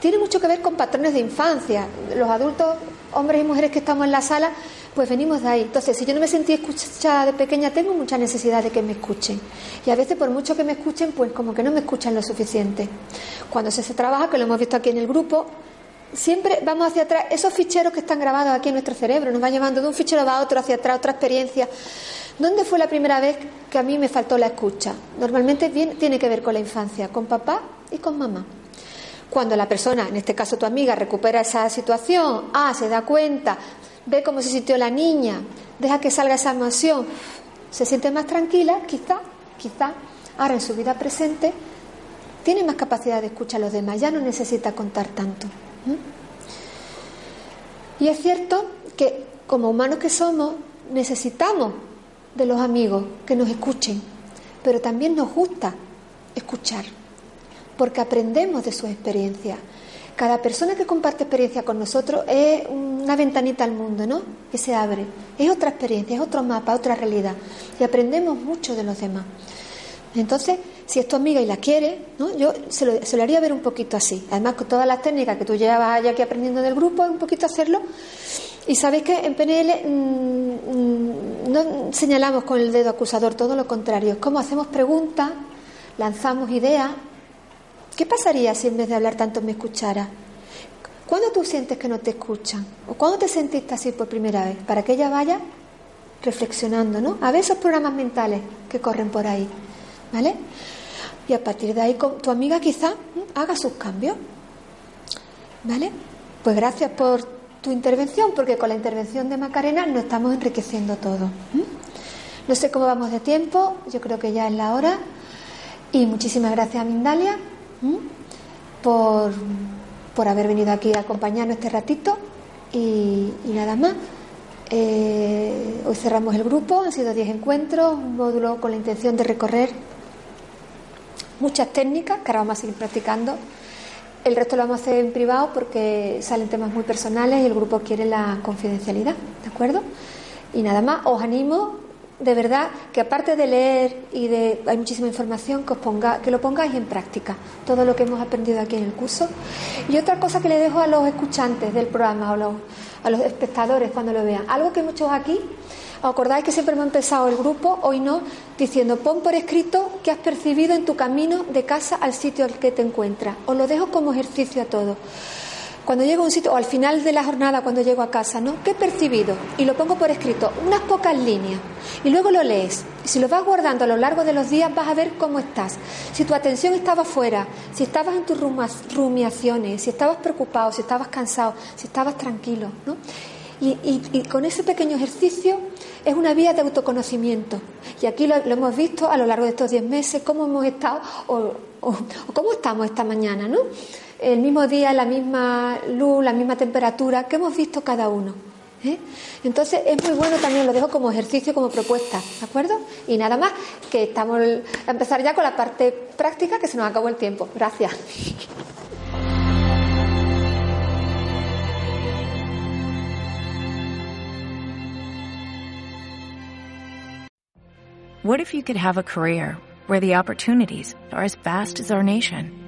Tiene mucho que ver con patrones de infancia. Los adultos, hombres y mujeres que estamos en la sala, pues venimos de ahí. Entonces, si yo no me sentí escuchada de pequeña, tengo mucha necesidad de que me escuchen. Y a veces, por mucho que me escuchen, pues como que no me escuchan lo suficiente. Cuando se, trabaja, que lo hemos visto aquí en el grupo, siempre vamos hacia atrás. Esos ficheros que están grabados aquí en nuestro cerebro nos van llevando de un fichero a otro, hacia atrás, otra experiencia. ¿Dónde fue la primera vez que a mí me faltó la escucha? Normalmente tiene que ver con la infancia, con papá y con mamá. Cuando la persona, en este caso tu amiga, recupera esa situación, ah, se da cuenta, ve cómo se sintió la niña, deja que salga esa emoción, se siente más tranquila, quizá, quizá, ahora en su vida presente, tiene más capacidad de escuchar a los demás, ya no necesita contar tanto. Y es cierto que como humanos que somos, necesitamos de los amigos que nos escuchen, pero también nos gusta escuchar, porque aprendemos de sus experiencias. Cada persona que comparte experiencia con nosotros es una ventanita al mundo, ¿no? Que se abre. Es otra experiencia, es otro mapa, otra realidad. Y aprendemos mucho de los demás. Entonces, si es tu amiga y la quiere, ¿no? yo se lo, se lo, haría ver un poquito así. Además, con todas las técnicas que tú llevas ya aquí aprendiendo del grupo, un poquito hacerlo y sabéis que en PNL mm, mm, no señalamos con el dedo acusador, todo lo contrario. Es como hacemos preguntas, lanzamos ideas. ¿Qué pasaría si en vez de hablar tanto me escuchara? ¿Cuándo tú sientes que no te escuchan? ¿O cuándo te sentiste así por primera vez? Para que ella vaya reflexionando, ¿no? A ver esos programas mentales que corren por ahí, ¿vale? Y a partir de ahí tu amiga quizá haga sus cambios, ¿vale? Pues gracias por tu intervención, porque con la intervención de Macarena nos estamos enriqueciendo todo. No sé cómo vamos de tiempo, yo creo que ya es la hora. Y muchísimas gracias a Mindalia por, por haber venido aquí a acompañarnos este ratito. Y, nada más. Eh, hoy cerramos el grupo, han sido 10 encuentros, un módulo con la intención de recorrer muchas técnicas que ahora vamos a seguir practicando el resto lo vamos a hacer en privado porque salen temas muy personales y el grupo quiere la confidencialidad, ¿de acuerdo? Y nada más, os animo de verdad que aparte de leer y de hay muchísima información que os ponga que lo pongáis en práctica todo lo que hemos aprendido aquí en el curso y otra cosa que le dejo a los escuchantes del programa o a los espectadores cuando lo vean algo que muchos aquí ¿Os acordáis que siempre hemos empezado el grupo, hoy no, diciendo pon por escrito qué has percibido en tu camino de casa al sitio al que te encuentras? Os lo dejo como ejercicio a todos. Cuando llego a un sitio, o al final de la jornada, cuando llego a casa, ¿no? ¿Qué he percibido? Y lo pongo por escrito, unas pocas líneas. Y luego lo lees. Y si lo vas guardando a lo largo de los días, vas a ver cómo estás. Si tu atención estaba fuera, si estabas en tus rumiaciones, si estabas preocupado, si estabas cansado, si estabas tranquilo, ¿no? Y, con ese pequeño ejercicio es una vía de autoconocimiento. Y aquí lo, hemos visto a lo largo de estos diez meses, cómo hemos estado o, cómo estamos esta mañana, ¿no? El mismo día, la misma luz, la misma temperatura, que hemos visto cada uno. ¿eh? Entonces es muy bueno también, lo dejo como ejercicio, como propuesta, ¿de acuerdo? Y nada más, que estamos a empezar ya con la parte práctica, que se nos acabó el tiempo. Gracias. What if you could have a career where the opportunities are as vast as our nation,